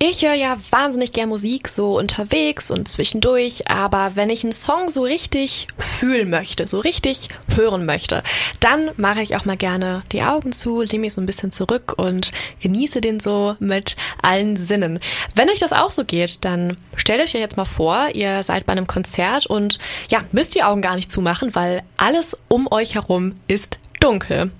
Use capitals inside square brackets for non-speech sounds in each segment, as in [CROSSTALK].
Ich höre ja wahnsinnig gern Musik so unterwegs und zwischendurch, aber wenn ich einen Song so richtig fühlen möchte, so richtig hören möchte, dann mache ich auch mal gerne die Augen zu, lehne mich so ein bisschen zurück und genieße den so mit allen Sinnen. Wenn euch das auch so geht, dann stellt euch ja jetzt mal vor, ihr seid bei einem Konzert und ja, müsst die Augen gar nicht zumachen, weil alles um euch herum ist dunkel.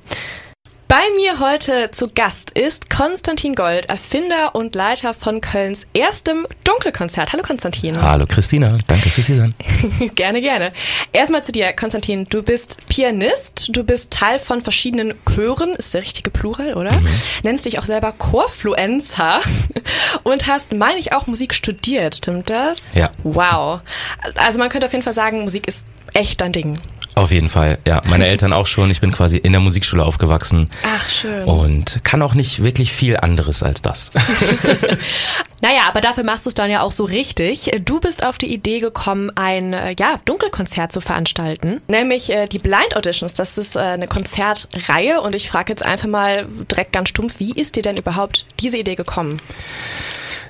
Bei mir heute zu Gast ist Konstantin Gold, Erfinder und Leiter von Kölns erstem Dunkelkonzert. Hallo Konstantin. Hallo Christina, danke fürs Hier [LAUGHS] gerne, gerne. Erstmal zu dir, Konstantin. Du bist Pianist, du bist Teil von verschiedenen Chören, ist der richtige Plural, oder? Mhm. Nennst dich auch selber Chorfluencer [LAUGHS] und hast, meine ich, auch Musik studiert, stimmt das? Ja. Wow. Also man könnte auf jeden Fall sagen, Musik ist echt dein Ding. Auf jeden Fall, ja. Meine [LAUGHS] Eltern auch schon. Ich bin quasi in der Musikschule aufgewachsen. Ach, schön. Und kann auch nicht wirklich viel anderes als das. [LAUGHS] [LAUGHS] naja, aber dafür machst du es dann ja auch so richtig. Du bist auf die Idee gekommen, ein äh, ja, Dunkelkonzert zu veranstalten. Nämlich äh, die Blind Auditions. Das ist äh, eine Konzertreihe. Und ich frage jetzt einfach mal direkt ganz stumpf, wie ist dir denn überhaupt diese Idee gekommen?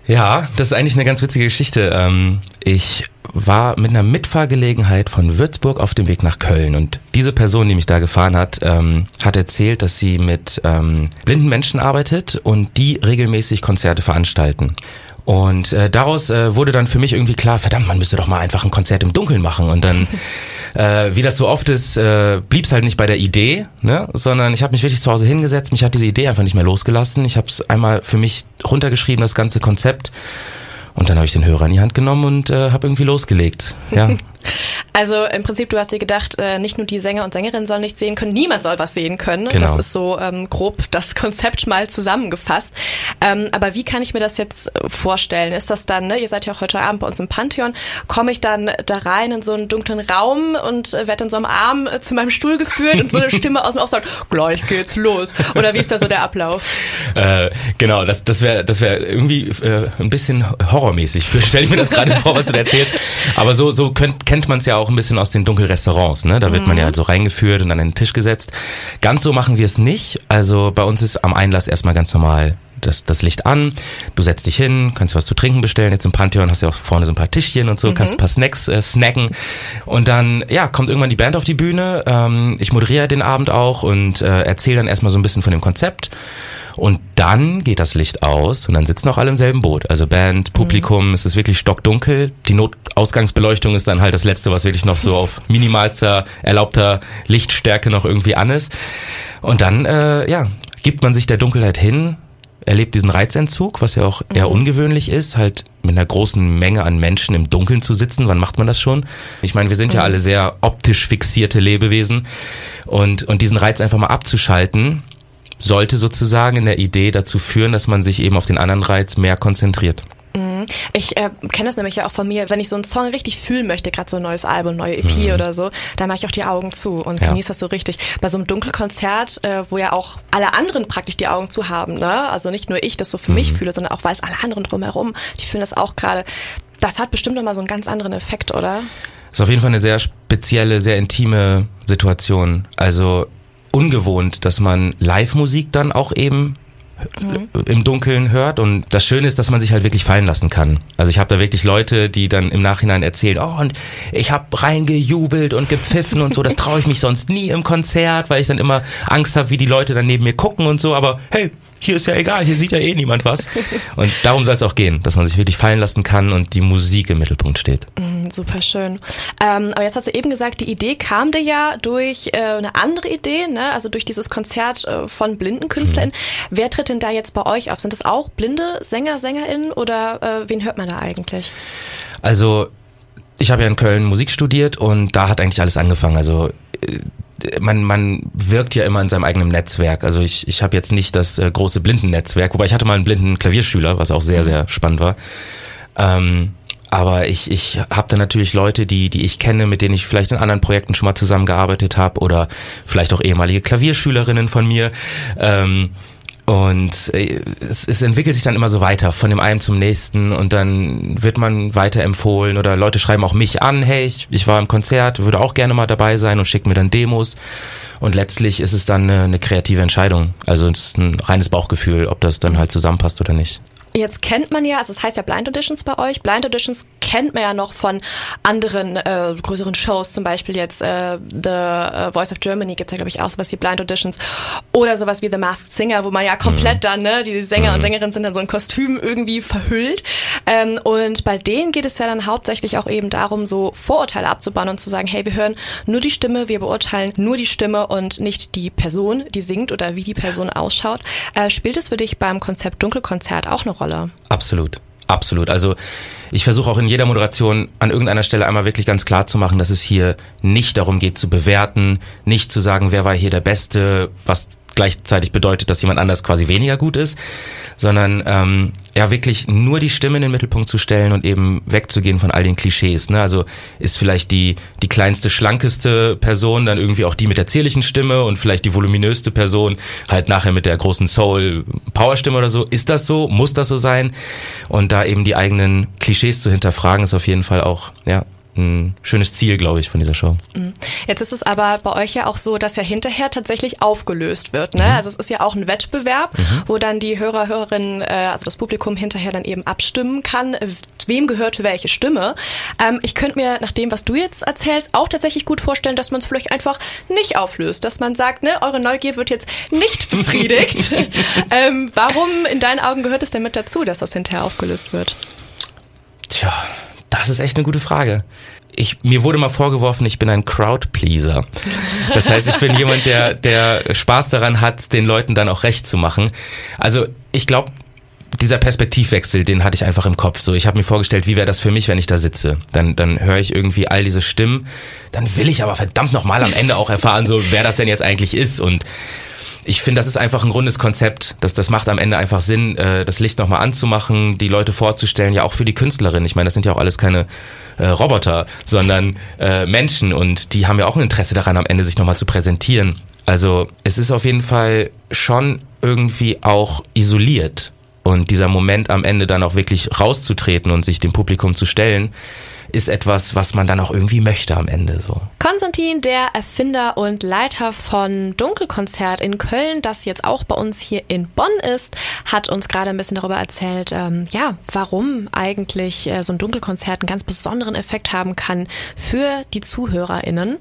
Ja, das ist eigentlich eine ganz witzige Geschichte. Ähm, ich war mit einer Mitfahrgelegenheit von Würzburg auf dem Weg nach Köln und diese Person, die mich da gefahren hat, ähm, hat erzählt, dass sie mit ähm, blinden Menschen arbeitet und die regelmäßig Konzerte veranstalten. Und äh, daraus äh, wurde dann für mich irgendwie klar, verdammt, man müsste doch mal einfach ein Konzert im Dunkeln machen. Und dann, [LAUGHS] äh, wie das so oft ist, äh, blieb es halt nicht bei der Idee, ne? sondern ich habe mich wirklich zu Hause hingesetzt, mich hat diese Idee einfach nicht mehr losgelassen. Ich habe es einmal für mich runtergeschrieben, das ganze Konzept und dann habe ich den Hörer in die Hand genommen und äh, habe irgendwie losgelegt. Ja. [LAUGHS] Also im Prinzip, du hast dir gedacht, äh, nicht nur die Sänger und Sängerinnen sollen nicht sehen können, niemand soll was sehen können. Genau. Das ist so ähm, grob das Konzept mal zusammengefasst. Ähm, aber wie kann ich mir das jetzt vorstellen? Ist das dann, ne, ihr seid ja auch heute Abend bei uns im Pantheon, komme ich dann da rein in so einen dunklen Raum und äh, werde dann so am Arm äh, zu meinem Stuhl geführt und so eine Stimme aus dem Off sagt, [LAUGHS] gleich geht's los. Oder wie ist da so der Ablauf? Äh, genau, das, das wäre das wär irgendwie äh, ein bisschen horrormäßig. [LAUGHS] Stelle ich mir das gerade vor, was du da erzählst. Aber so, so könnt, kennt man es ja auch ein bisschen aus den Dunkelrestaurants. Ne? Da wird mhm. man ja so reingeführt und an den Tisch gesetzt. Ganz so machen wir es nicht. Also bei uns ist am Einlass erstmal ganz normal das, das Licht an, du setzt dich hin, kannst was zu trinken bestellen. Jetzt im Pantheon hast du ja auch vorne so ein paar Tischchen und so, mhm. kannst ein paar Snacks äh, snacken. Und dann, ja, kommt irgendwann die Band auf die Bühne. Ähm, ich moderiere den Abend auch und äh, erzähle dann erstmal so ein bisschen von dem Konzept. Und dann geht das Licht aus und dann sitzen auch alle im selben Boot. Also Band, Publikum, mhm. es ist wirklich stockdunkel. Die Notausgangsbeleuchtung ist dann halt das Letzte, was wirklich noch so auf [LAUGHS] minimalster, erlaubter Lichtstärke noch irgendwie an ist. Und dann, äh, ja, gibt man sich der Dunkelheit hin, erlebt diesen Reizentzug, was ja auch eher mhm. ungewöhnlich ist, halt mit einer großen Menge an Menschen im Dunkeln zu sitzen. Wann macht man das schon? Ich meine, wir sind mhm. ja alle sehr optisch fixierte Lebewesen und, und diesen Reiz einfach mal abzuschalten sollte sozusagen in der Idee dazu führen, dass man sich eben auf den anderen Reiz mehr konzentriert. Mhm. Ich äh, kenne das nämlich ja auch von mir, wenn ich so einen Song richtig fühlen möchte, gerade so ein neues Album, neue EP mhm. oder so, dann mache ich auch die Augen zu und ja. genieße das so richtig. Bei so einem Dunkelkonzert, äh, wo ja auch alle anderen praktisch die Augen zu haben, ne? Also nicht nur ich das so für mhm. mich fühle, sondern auch weiß alle anderen drumherum, die fühlen das auch gerade. Das hat bestimmt nochmal so einen ganz anderen Effekt, oder? Das ist auf jeden Fall eine sehr spezielle, sehr intime Situation. Also ungewohnt, dass man Live-Musik dann auch eben mhm. im Dunkeln hört. Und das Schöne ist, dass man sich halt wirklich fallen lassen kann. Also ich habe da wirklich Leute, die dann im Nachhinein erzählen, oh, und ich habe reingejubelt und gepfiffen und so. Das traue ich mich sonst nie im Konzert, weil ich dann immer Angst habe, wie die Leute dann neben mir gucken und so. Aber hey, hier ist ja egal, hier sieht ja eh niemand was. [LAUGHS] Und darum soll es auch gehen, dass man sich wirklich fallen lassen kann und die Musik im Mittelpunkt steht. Mm, super schön. Ähm, aber jetzt hast du eben gesagt, die Idee kam dir ja durch äh, eine andere Idee, ne? also durch dieses Konzert äh, von blinden KünstlerInnen. Mhm. Wer tritt denn da jetzt bei euch auf? Sind das auch blinde Sänger, SängerInnen oder äh, wen hört man da eigentlich? Also ich habe ja in Köln Musik studiert und da hat eigentlich alles angefangen. Also äh, man, man wirkt ja immer in seinem eigenen Netzwerk. Also ich, ich habe jetzt nicht das äh, große Blindennetzwerk, wobei ich hatte mal einen blinden Klavierschüler, was auch sehr, mhm. sehr spannend war. Ähm, aber ich, ich habe da natürlich Leute, die, die ich kenne, mit denen ich vielleicht in anderen Projekten schon mal zusammengearbeitet habe oder vielleicht auch ehemalige Klavierschülerinnen von mir. Ähm, und äh, es, es entwickelt sich dann immer so weiter, von dem einen zum nächsten und dann wird man weiterempfohlen oder Leute schreiben auch mich an, hey, ich, ich war im Konzert, würde auch gerne mal dabei sein und schicken mir dann Demos. Und letztlich ist es dann eine, eine kreative Entscheidung. Also es ist ein reines Bauchgefühl, ob das dann halt zusammenpasst oder nicht. Jetzt kennt man ja, also es heißt ja Blind Auditions bei euch. Blind Auditions kennt man ja noch von anderen äh, größeren Shows, zum Beispiel jetzt äh, The äh, Voice of Germany gibt's ja, glaube ich, auch sowas wie Blind Auditions. Oder sowas wie The Masked Singer, wo man ja komplett mhm. dann, ne, die Sänger mhm. und Sängerinnen sind dann so ein Kostüm irgendwie verhüllt. Ähm, und bei denen geht es ja dann hauptsächlich auch eben darum, so Vorurteile abzubauen und zu sagen, hey, wir hören nur die Stimme, wir beurteilen nur die Stimme und nicht die Person, die singt oder wie die Person ausschaut. Äh, spielt es für dich beim Konzept Dunkelkonzert auch eine? Rolle. Absolut. Absolut. Also ich versuche auch in jeder Moderation an irgendeiner Stelle einmal wirklich ganz klar zu machen, dass es hier nicht darum geht zu bewerten, nicht zu sagen, wer war hier der Beste, was gleichzeitig bedeutet, dass jemand anders quasi weniger gut ist, sondern ähm, ja wirklich nur die Stimme in den Mittelpunkt zu stellen und eben wegzugehen von all den Klischees. Ne? Also ist vielleicht die die kleinste, schlankeste Person dann irgendwie auch die mit der zierlichen Stimme und vielleicht die voluminöste Person halt nachher mit der großen Soul-Power-Stimme oder so. Ist das so? Muss das so sein? Und da eben die eigenen Klischees zu hinterfragen, ist auf jeden Fall auch ja ein schönes Ziel, glaube ich, von dieser Show. Mhm. Jetzt ist es aber bei euch ja auch so, dass ja hinterher tatsächlich aufgelöst wird. Ne? Mhm. Also es ist ja auch ein Wettbewerb, mhm. wo dann die Hörer, Hörerinnen, äh, also das Publikum hinterher dann eben abstimmen kann, wem gehört welche Stimme. Ähm, ich könnte mir nach dem, was du jetzt erzählst, auch tatsächlich gut vorstellen, dass man es vielleicht einfach nicht auflöst, dass man sagt, ne, eure Neugier wird jetzt nicht [LAUGHS] befriedigt. [LAUGHS] ähm, warum in deinen Augen gehört es denn mit dazu, dass das hinterher aufgelöst wird? Tja, das ist echt eine gute Frage. Ich, mir wurde mal vorgeworfen, ich bin ein Crowdpleaser. Das heißt, ich bin jemand, der, der Spaß daran hat, den Leuten dann auch recht zu machen. Also ich glaube, dieser Perspektivwechsel, den hatte ich einfach im Kopf. So, ich habe mir vorgestellt, wie wäre das für mich, wenn ich da sitze? Dann, dann höre ich irgendwie all diese Stimmen. Dann will ich aber verdammt nochmal am Ende auch erfahren, so wer das denn jetzt eigentlich ist. Und ich finde, das ist einfach ein rundes Konzept. Das, das macht am Ende einfach Sinn, äh, das Licht nochmal anzumachen, die Leute vorzustellen, ja auch für die Künstlerin. Ich meine, das sind ja auch alles keine äh, Roboter, sondern äh, Menschen und die haben ja auch ein Interesse daran, am Ende sich nochmal zu präsentieren. Also es ist auf jeden Fall schon irgendwie auch isoliert. Und dieser Moment am Ende dann auch wirklich rauszutreten und sich dem Publikum zu stellen, ist etwas, was man dann auch irgendwie möchte am Ende so. Konstantin, der Erfinder und Leiter von Dunkelkonzert in Köln, das jetzt auch bei uns hier in Bonn ist, hat uns gerade ein bisschen darüber erzählt, ähm, ja, warum eigentlich äh, so ein Dunkelkonzert einen ganz besonderen Effekt haben kann für die ZuhörerInnen.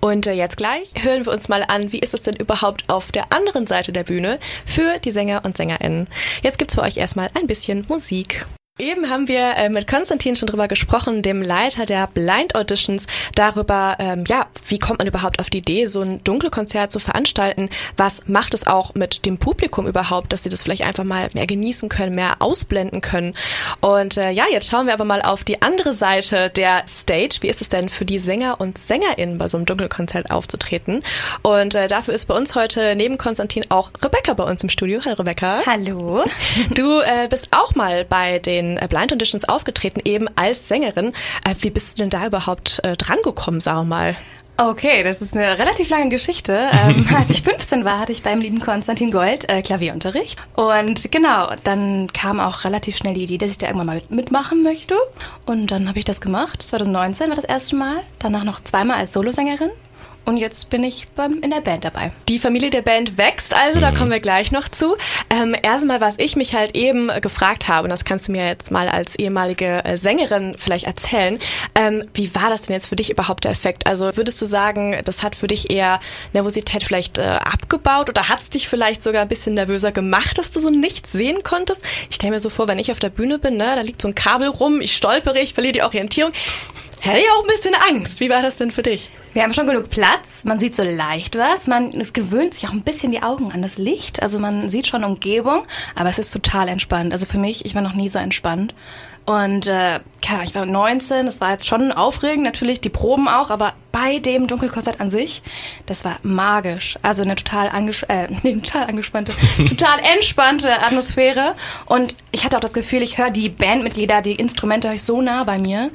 Und äh, jetzt gleich hören wir uns mal an, wie ist es denn überhaupt auf der anderen Seite der Bühne für die Sänger und SängerInnen. Jetzt gibt's für euch erstmal ein bisschen Musik. Eben haben wir äh, mit Konstantin schon drüber gesprochen, dem Leiter der Blind Auditions, darüber, ähm, ja, wie kommt man überhaupt auf die Idee, so ein Dunkelkonzert zu veranstalten? Was macht es auch mit dem Publikum überhaupt, dass sie das vielleicht einfach mal mehr genießen können, mehr ausblenden können? Und äh, ja, jetzt schauen wir aber mal auf die andere Seite der Stage. Wie ist es denn für die Sänger und SängerInnen bei so einem Dunkelkonzert aufzutreten? Und äh, dafür ist bei uns heute neben Konstantin auch Rebecca bei uns im Studio. Hallo Rebecca. Hallo. Du äh, bist auch mal bei den den äh, Blind Auditions aufgetreten, eben als Sängerin. Äh, wie bist du denn da überhaupt äh, drangekommen, sag mal? Okay, das ist eine relativ lange Geschichte. Ähm, [LAUGHS] als ich 15 war, hatte ich beim lieben Konstantin Gold äh, Klavierunterricht. Und genau, dann kam auch relativ schnell die Idee, dass ich da irgendwann mal mitmachen möchte. Und dann habe ich das gemacht. 2019 war das erste Mal. Danach noch zweimal als Solosängerin. Und jetzt bin ich beim, in der Band dabei. Die Familie der Band wächst also, mhm. da kommen wir gleich noch zu. Ähm, erstmal, was ich mich halt eben gefragt habe, und das kannst du mir jetzt mal als ehemalige äh, Sängerin vielleicht erzählen, ähm, wie war das denn jetzt für dich überhaupt der Effekt? Also würdest du sagen, das hat für dich eher Nervosität vielleicht äh, abgebaut oder hat es dich vielleicht sogar ein bisschen nervöser gemacht, dass du so nichts sehen konntest? Ich stelle mir so vor, wenn ich auf der Bühne bin, ne, da liegt so ein Kabel rum, ich stolpere, ich verliere die Orientierung. Hätte ich auch ein bisschen Angst. Wie war das denn für dich? Wir haben schon genug Platz, man sieht so leicht was, man es gewöhnt sich auch ein bisschen die Augen an das Licht, also man sieht schon Umgebung, aber es ist total entspannt. Also für mich, ich war noch nie so entspannt. Und äh, keine ich war 19, das war jetzt schon aufregend, natürlich die Proben auch, aber bei dem Dunkelkonzert an sich, das war magisch. Also eine total, anges äh, [LAUGHS] nee, total angespannte, [LAUGHS] total entspannte Atmosphäre. Und ich hatte auch das Gefühl, ich höre die Bandmitglieder, die Instrumente höre ich so nah bei mir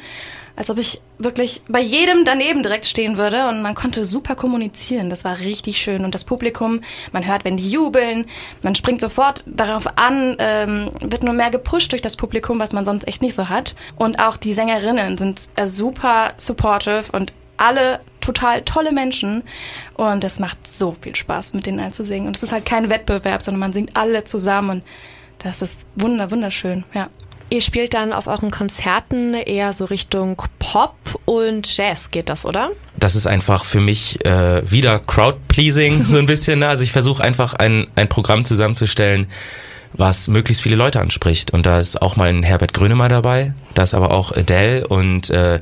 als ob ich wirklich bei jedem daneben direkt stehen würde und man konnte super kommunizieren. Das war richtig schön und das Publikum, man hört, wenn die jubeln, man springt sofort darauf an, ähm, wird nur mehr gepusht durch das Publikum, was man sonst echt nicht so hat. Und auch die Sängerinnen sind äh, super supportive und alle total tolle Menschen und es macht so viel Spaß, mit denen allen zu singen. Und es ist halt kein Wettbewerb, sondern man singt alle zusammen und Das ist wunder, wunderschön, ja. Ihr spielt dann auf euren Konzerten eher so Richtung Pop und Jazz, geht das, oder? Das ist einfach für mich äh, wieder Crowd-Pleasing [LAUGHS] so ein bisschen. Ne? Also ich versuche einfach ein, ein Programm zusammenzustellen, was möglichst viele Leute anspricht. Und da ist auch mal ein Herbert Grönemeyer dabei, da ist aber auch Adele und äh,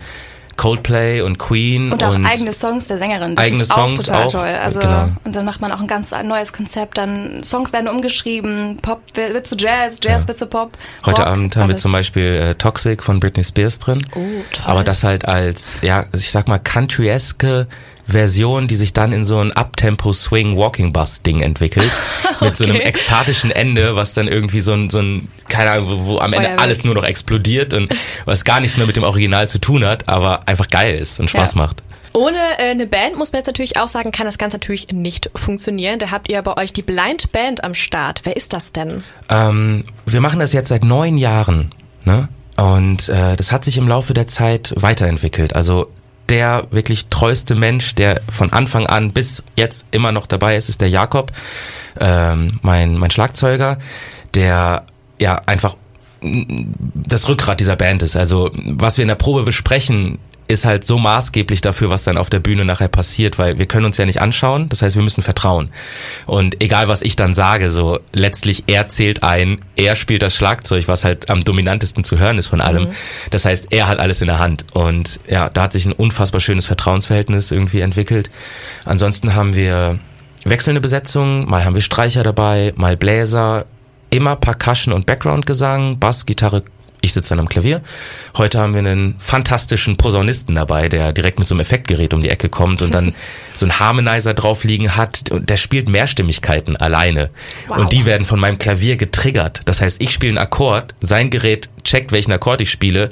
Coldplay und Queen und auch und eigene Songs der Sängerin. Das eigene ist Songs auch total auch, toll. Also genau. und dann macht man auch ein ganz neues Konzept. Dann Songs werden umgeschrieben, Pop wird zu Jazz, Jazz ja. wird zu Pop. Heute Rock, Abend haben alles. wir zum Beispiel äh, Toxic von Britney Spears drin. Oh, toll. Aber das halt als ja, ich sag mal country-eske Version, die sich dann in so ein Uptempo Swing Walking Bus Ding entwickelt. okay. [LAUGHS] Mit so einem ekstatischen Ende, was dann irgendwie so ein, so ein keine Ahnung, wo, wo am Ende Feuerwerk. alles nur noch explodiert und was gar nichts mehr mit dem Original zu tun hat, aber einfach geil ist und Spaß ja. macht. Ohne äh, eine Band, muss man jetzt natürlich auch sagen, kann das Ganze natürlich nicht funktionieren. Da habt ihr bei euch die Blind Band am Start. Wer ist das denn? Ähm, wir machen das jetzt seit neun Jahren. Ne? Und äh, das hat sich im Laufe der Zeit weiterentwickelt. Also der wirklich treueste Mensch, der von Anfang an bis jetzt immer noch dabei ist, ist der Jakob, ähm, mein, mein Schlagzeuger, der ja einfach das Rückgrat dieser Band ist. Also was wir in der Probe besprechen, ist halt so maßgeblich dafür, was dann auf der Bühne nachher passiert, weil wir können uns ja nicht anschauen, das heißt, wir müssen vertrauen. Und egal, was ich dann sage, so letztlich er zählt ein, er spielt das Schlagzeug, was halt am dominantesten zu hören ist von allem. Mhm. Das heißt, er hat alles in der Hand. Und ja, da hat sich ein unfassbar schönes Vertrauensverhältnis irgendwie entwickelt. Ansonsten haben wir wechselnde Besetzungen, mal haben wir Streicher dabei, mal Bläser, immer Percussion und Background-Gesang, Bass, Gitarre, ich sitze dann am Klavier. Heute haben wir einen fantastischen Posaunisten dabei, der direkt mit so einem Effektgerät um die Ecke kommt und dann [LAUGHS] so einen Harmonizer drauf liegen hat und der spielt Mehrstimmigkeiten alleine. Wow. Und die werden von meinem Klavier getriggert. Das heißt, ich spiele einen Akkord, sein Gerät checkt, welchen Akkord ich spiele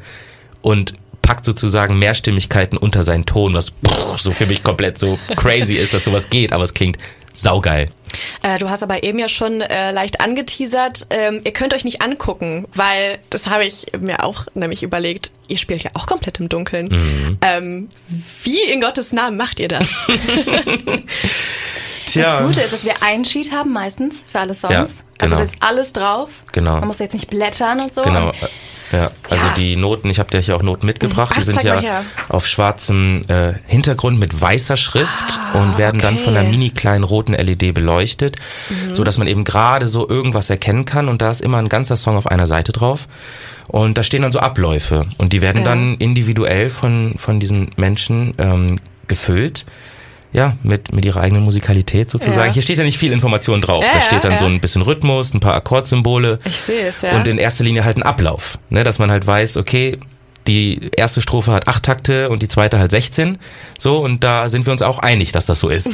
und packt sozusagen Mehrstimmigkeiten unter seinen Ton, was so für mich komplett so crazy ist, dass sowas geht, aber es klingt saugeil. Äh, du hast aber eben ja schon äh, leicht angeteasert, ähm, ihr könnt euch nicht angucken, weil das habe ich mir auch nämlich überlegt, ihr spielt ja auch komplett im Dunkeln. Mhm. Ähm, wie in Gottes Namen macht ihr das? [LAUGHS] [LAUGHS] Tja. Das Gute ist, dass wir einen Sheet haben meistens für alle Songs. Ja, also genau. Also das ist alles drauf. Genau. Man muss jetzt nicht blättern und so. Genau. Ja, also ja. die Noten, ich habe dir hier auch Noten mitgebracht, Ach, die sind ja auf schwarzem äh, Hintergrund mit weißer Schrift ah, und werden okay. dann von einer mini kleinen roten LED beleuchtet, mhm. so dass man eben gerade so irgendwas erkennen kann und da ist immer ein ganzer Song auf einer Seite drauf. Und da stehen dann so Abläufe und die werden ja. dann individuell von, von diesen Menschen ähm, gefüllt ja, mit, mit ihrer eigenen Musikalität sozusagen. Ja. Hier steht ja nicht viel Information drauf. Ja, da steht dann ja. so ein bisschen Rhythmus, ein paar Akkordsymbole. Ich sehe es, ja. Und in erster Linie halt ein Ablauf, ne, dass man halt weiß, okay, die erste Strophe hat acht Takte und die zweite halt 16. So, und da sind wir uns auch einig, dass das so ist. [LAUGHS]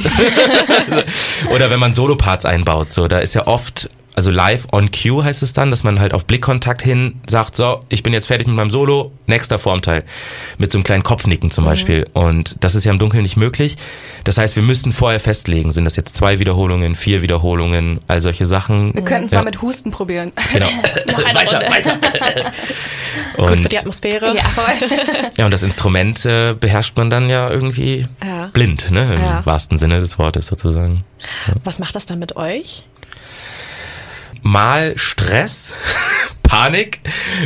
[LAUGHS] Oder wenn man Soloparts einbaut, so, da ist ja oft also live on cue heißt es dann, dass man halt auf Blickkontakt hin sagt, so, ich bin jetzt fertig mit meinem Solo, nächster Formteil. Mit so einem kleinen Kopfnicken zum mhm. Beispiel. Und das ist ja im Dunkeln nicht möglich. Das heißt, wir müssten vorher festlegen, sind das jetzt zwei Wiederholungen, vier Wiederholungen, all solche Sachen. Wir könnten zwar ja. mit Husten probieren. Genau. [LAUGHS] weiter, Runde. weiter. und, Gut für die Atmosphäre. Ja, [LAUGHS] ja und das Instrument äh, beherrscht man dann ja irgendwie ja. blind, ne? Im ja. wahrsten Sinne des Wortes sozusagen. Was macht das dann mit euch? Mal Stress, [LAUGHS] Panik,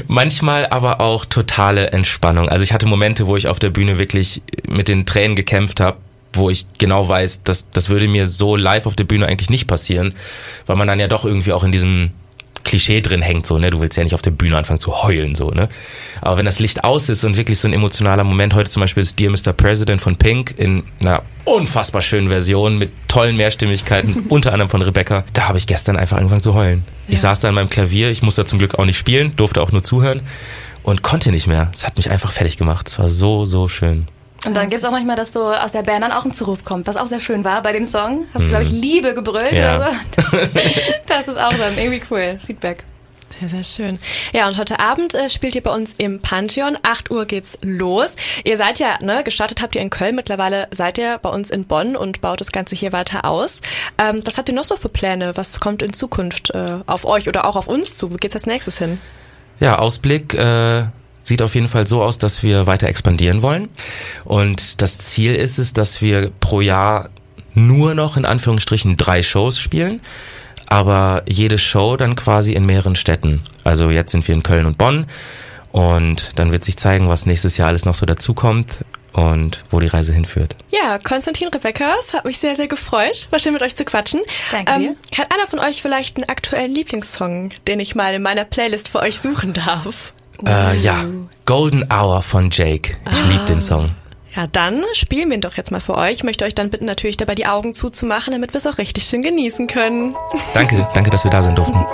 manchmal aber auch totale Entspannung. Also ich hatte Momente, wo ich auf der Bühne wirklich mit den Tränen gekämpft habe, wo ich genau weiß, dass das würde mir so live auf der Bühne eigentlich nicht passieren, weil man dann ja doch irgendwie auch in diesem Klischee drin hängt, so, ne? Du willst ja nicht auf der Bühne anfangen zu heulen, so, ne? Aber wenn das Licht aus ist und wirklich so ein emotionaler Moment, heute zum Beispiel ist Dear Mr. President von Pink in einer unfassbar schönen Version mit tollen Mehrstimmigkeiten, [LAUGHS] unter anderem von Rebecca, da habe ich gestern einfach angefangen zu heulen. Ja. Ich saß da an meinem Klavier, ich musste zum Glück auch nicht spielen, durfte auch nur zuhören und konnte nicht mehr. Es hat mich einfach fertig gemacht. Es war so, so schön. Und dann gibt es auch manchmal, dass so aus der Band dann auch ein Zuruf kommt, was auch sehr schön war bei dem Song. Hast du, glaube ich, mhm. Liebe gebrüllt ja. oder so. [LAUGHS] Das ist auch dann irgendwie cool. Feedback. Sehr, sehr schön. Ja, und heute Abend äh, spielt ihr bei uns im Pantheon. 8 Uhr geht's los. Ihr seid ja, ne, gestartet habt ihr in Köln. Mittlerweile seid ihr bei uns in Bonn und baut das Ganze hier weiter aus. Ähm, was habt ihr noch so für Pläne? Was kommt in Zukunft äh, auf euch oder auch auf uns zu? Wo geht's als nächstes hin? Ja, Ausblick äh, sieht auf jeden Fall so aus, dass wir weiter expandieren wollen. Und das Ziel ist es, dass wir pro Jahr nur noch in Anführungsstrichen drei Shows spielen. aber jede Show dann quasi in mehreren Städten. Also jetzt sind wir in Köln und Bonn und dann wird sich zeigen, was nächstes Jahr alles noch so dazukommt und wo die Reise hinführt. Ja, Konstantin, Rebecca, es hat mich sehr, sehr gefreut. War schön mit euch zu quatschen. Danke ähm, dir. Hat einer von euch vielleicht einen aktuellen Lieblingssong, den ich mal in meiner Playlist für euch suchen darf? Äh, ja, Golden Hour von Jake. Ich ah. liebe den Song. Ja, dann spielen wir ihn doch jetzt mal für euch. Ich möchte euch dann bitten, natürlich dabei die Augen zuzumachen, damit wir es auch richtig schön genießen können. Danke, danke, dass wir da sein durften.